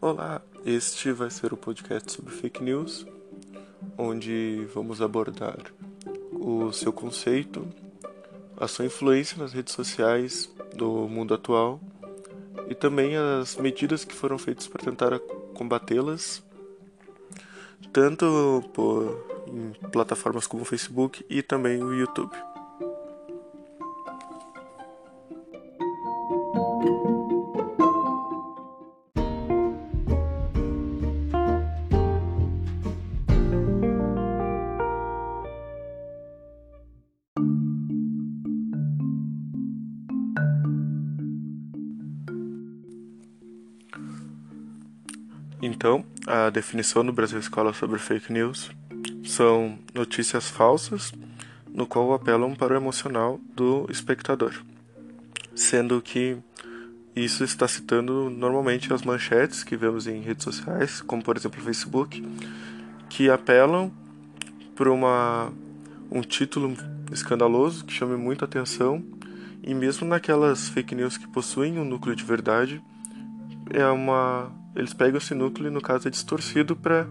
Olá, este vai ser o podcast sobre fake news, onde vamos abordar o seu conceito, a sua influência nas redes sociais do mundo atual e também as medidas que foram feitas para tentar combatê-las, tanto por, em plataformas como o Facebook e também o YouTube. Então, a definição do Brasil Escola sobre fake news são notícias falsas no qual apelam para o emocional do espectador, sendo que isso está citando normalmente as manchetes que vemos em redes sociais, como por exemplo o Facebook, que apelam para uma um título escandaloso que chame muita atenção e mesmo naquelas fake news que possuem um núcleo de verdade é uma eles pegam esse núcleo e no caso é distorcido para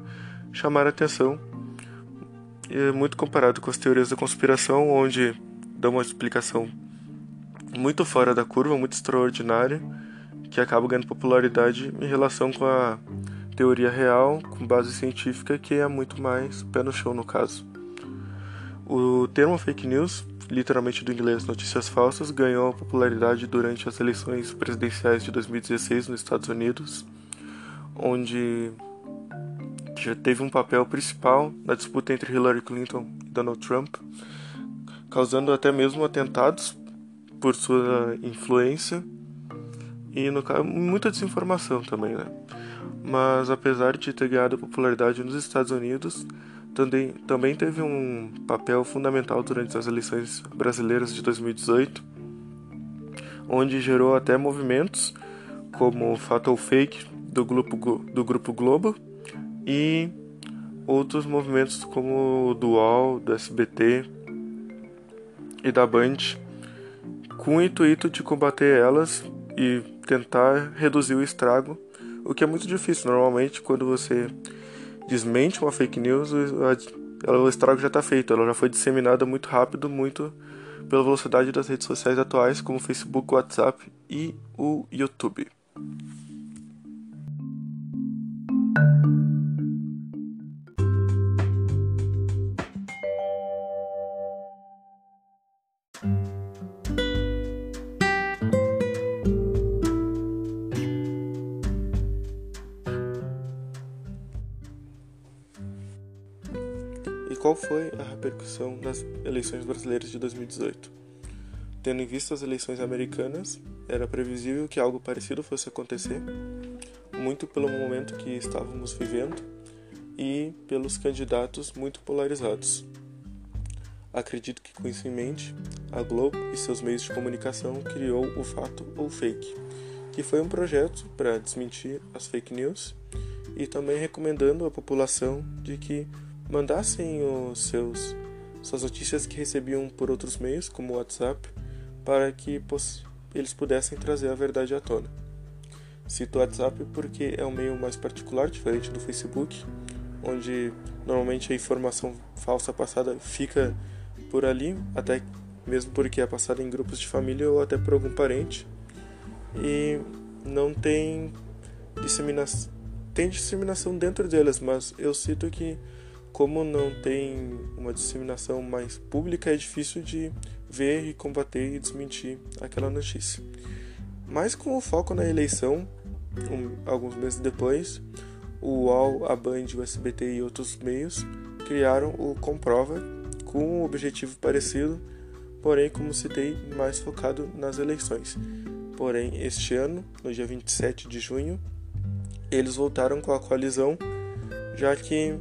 chamar a atenção. É muito comparado com as teorias da conspiração, onde dão uma explicação muito fora da curva, muito extraordinária, que acaba ganhando popularidade em relação com a teoria real, com base científica, que é muito mais pé no chão no caso. O termo fake news, literalmente do inglês notícias falsas, ganhou popularidade durante as eleições presidenciais de 2016 nos Estados Unidos onde já teve um papel principal na disputa entre Hillary Clinton e Donald Trump, causando até mesmo atentados por sua influência e no caso muita desinformação também, né? Mas apesar de ter ganhado popularidade nos Estados Unidos, também, também teve um papel fundamental durante as eleições brasileiras de 2018, onde gerou até movimentos como Fatal Fake do grupo, do grupo Globo e outros movimentos como o do UOL, do SBT e da Band, com o intuito de combater elas e tentar reduzir o estrago, o que é muito difícil. Normalmente, quando você desmente uma fake news, o estrago já está feito, ela já foi disseminada muito rápido, muito pela velocidade das redes sociais atuais, como Facebook, WhatsApp e o YouTube. Qual foi a repercussão das eleições brasileiras de 2018? Tendo em vista as eleições americanas, era previsível que algo parecido fosse acontecer, muito pelo momento que estávamos vivendo e pelos candidatos muito polarizados. Acredito que com isso em mente, a Globo e seus meios de comunicação criou o fato ou fake, que foi um projeto para desmentir as fake news e também recomendando à população de que mandassem os seus suas notícias que recebiam por outros meios, como o WhatsApp, para que eles pudessem trazer a verdade à tona. Cito o WhatsApp porque é um meio mais particular, diferente do Facebook, onde normalmente a informação falsa passada fica por ali, até mesmo porque é passada em grupos de família ou até por algum parente, e não tem disseminação. Tem disseminação dentro delas, mas eu cito que como não tem uma disseminação mais pública, é difícil de ver e combater e desmentir aquela notícia. Mas com o foco na eleição, um, alguns meses depois, o UOL, a Band, o SBT e outros meios criaram o Comprova com um objetivo parecido, porém, como citei, mais focado nas eleições. Porém, este ano, no dia 27 de junho, eles voltaram com a coalizão, já que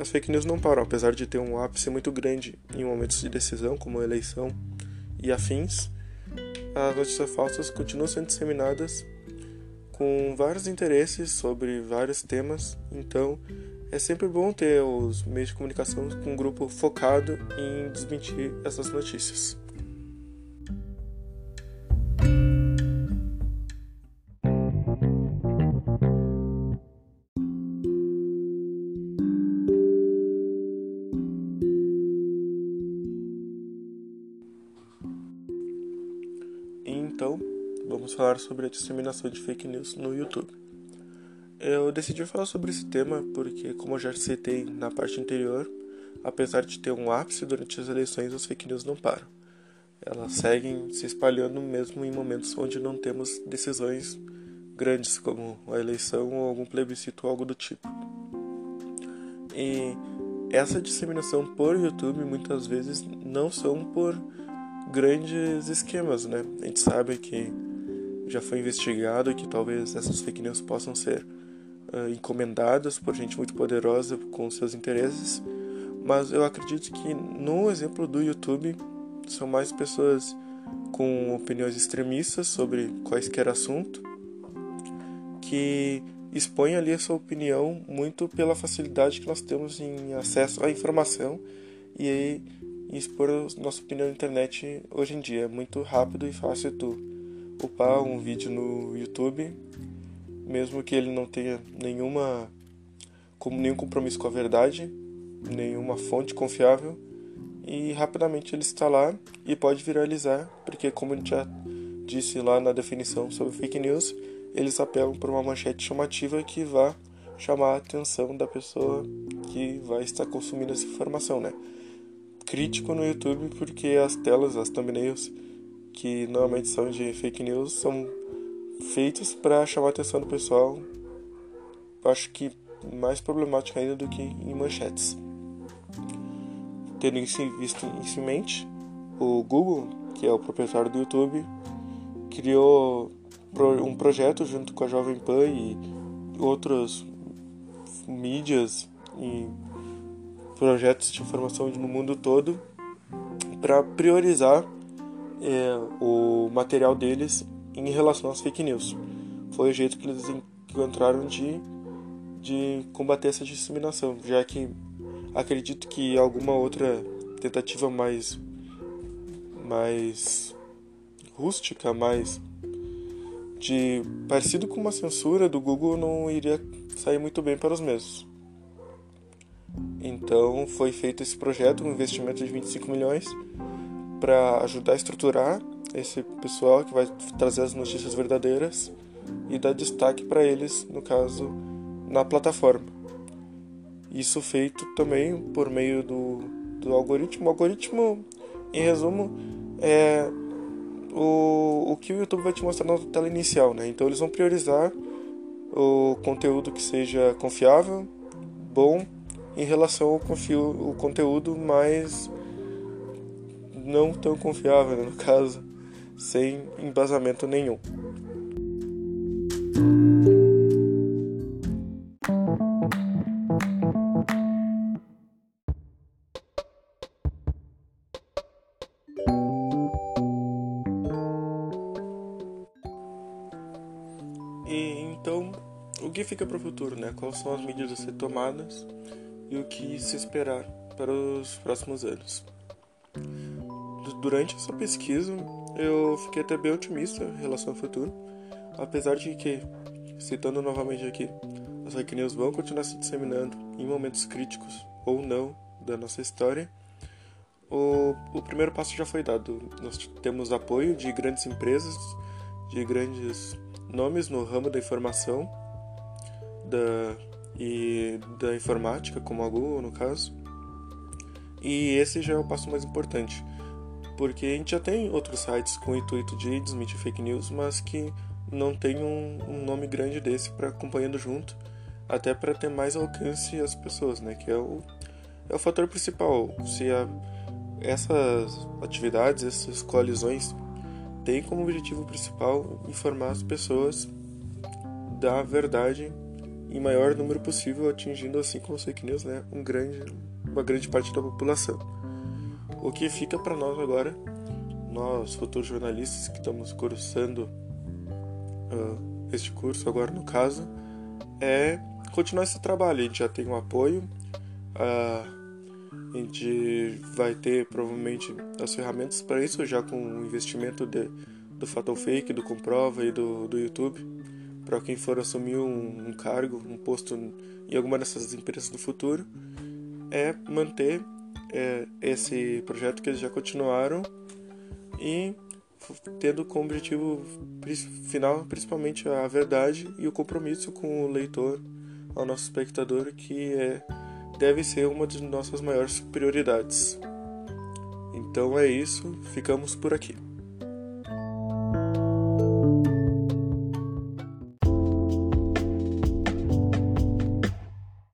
as fake news não param, apesar de ter um ápice muito grande em momentos de decisão, como eleição e afins. As notícias falsas continuam sendo disseminadas com vários interesses sobre vários temas, então é sempre bom ter os meios de comunicação com um grupo focado em desmentir essas notícias. Vamos falar sobre a disseminação de fake news no YouTube. Eu decidi falar sobre esse tema porque, como eu já citei na parte anterior, apesar de ter um ápice durante as eleições, as fake news não param. Elas seguem se espalhando mesmo em momentos onde não temos decisões grandes, como a eleição ou algum plebiscito ou algo do tipo. E essa disseminação por YouTube muitas vezes não são por grandes esquemas, né? A gente sabe que já foi investigado que talvez essas fake news possam ser uh, encomendadas por gente muito poderosa com seus interesses, mas eu acredito que no exemplo do YouTube são mais pessoas com opiniões extremistas sobre quaisquer assunto que expõem ali a sua opinião muito pela facilidade que nós temos em acesso à informação e aí expor a nossa opinião na internet hoje em dia. É muito rápido e fácil tu upar um vídeo no YouTube, mesmo que ele não tenha nenhuma como nenhum compromisso com a verdade, nenhuma fonte confiável, e rapidamente ele está lá e pode viralizar, porque como a gente já disse lá na definição sobre fake news, eles apelam por uma manchete chamativa que vá chamar a atenção da pessoa que vai estar consumindo essa informação, né? Crítico no YouTube porque as telas, as thumbnails que normalmente são de fake news são feitas para chamar a atenção do pessoal. Acho que mais problemático ainda do que em manchetes. Tendo isso visto em mente, o Google, que é o proprietário do YouTube, criou um projeto junto com a Jovem Pan e outras mídias e projetos de informação no mundo todo para priorizar é, o material deles em relação às fake news. Foi o jeito que eles encontraram de, de combater essa disseminação, já que acredito que alguma outra tentativa mais mais rústica, mais de parecido com uma censura do Google não iria sair muito bem para os mesmos. Então foi feito esse projeto, um investimento de 25 milhões para ajudar a estruturar esse pessoal que vai trazer as notícias verdadeiras e dar destaque para eles, no caso, na plataforma. Isso feito também por meio do, do algoritmo. O algoritmo, em resumo, é o, o que o YouTube vai te mostrar na tela inicial, né? Então eles vão priorizar o conteúdo que seja confiável, bom, em relação ao confio, o conteúdo mais não tão confiável, né? no caso, sem embasamento nenhum. Então, o que fica para o futuro, né? Quais são as medidas a ser tomadas e o que se esperar para os próximos anos? Durante essa pesquisa, eu fiquei até bem otimista em relação ao futuro, apesar de que, citando novamente aqui, as fake news vão continuar se disseminando em momentos críticos ou não da nossa história. O, o primeiro passo já foi dado. Nós temos apoio de grandes empresas, de grandes nomes no ramo da informação da, e da informática, como a Google no caso. E esse já é o passo mais importante, porque a gente já tem outros sites com o intuito de desmentir fake news, mas que não tem um, um nome grande desse para acompanhando junto, até para ter mais alcance às pessoas, né? Que é o, é o fator principal. Se a, essas atividades, essas coalizões tem como objetivo principal informar as pessoas da verdade em maior número possível, atingindo assim como fake news, né, um grande, uma grande parte da população. O que fica para nós agora, nós futuros jornalistas que estamos cursando uh, este curso agora no caso, é continuar esse trabalho. A gente já tem um apoio. Uh, a gente vai ter provavelmente as ferramentas para isso, já com o investimento de, do Fatal Fake, do Comprova e do, do YouTube. Para quem for assumir um, um, cargo, um posto em alguma dessas empresas do futuro, é manter é, esse projeto que eles já continuaram e tendo como objetivo final principalmente a verdade e o compromisso com o leitor, ao nosso espectador, que é, deve ser uma de nossas maiores prioridades. Então é isso, ficamos por aqui.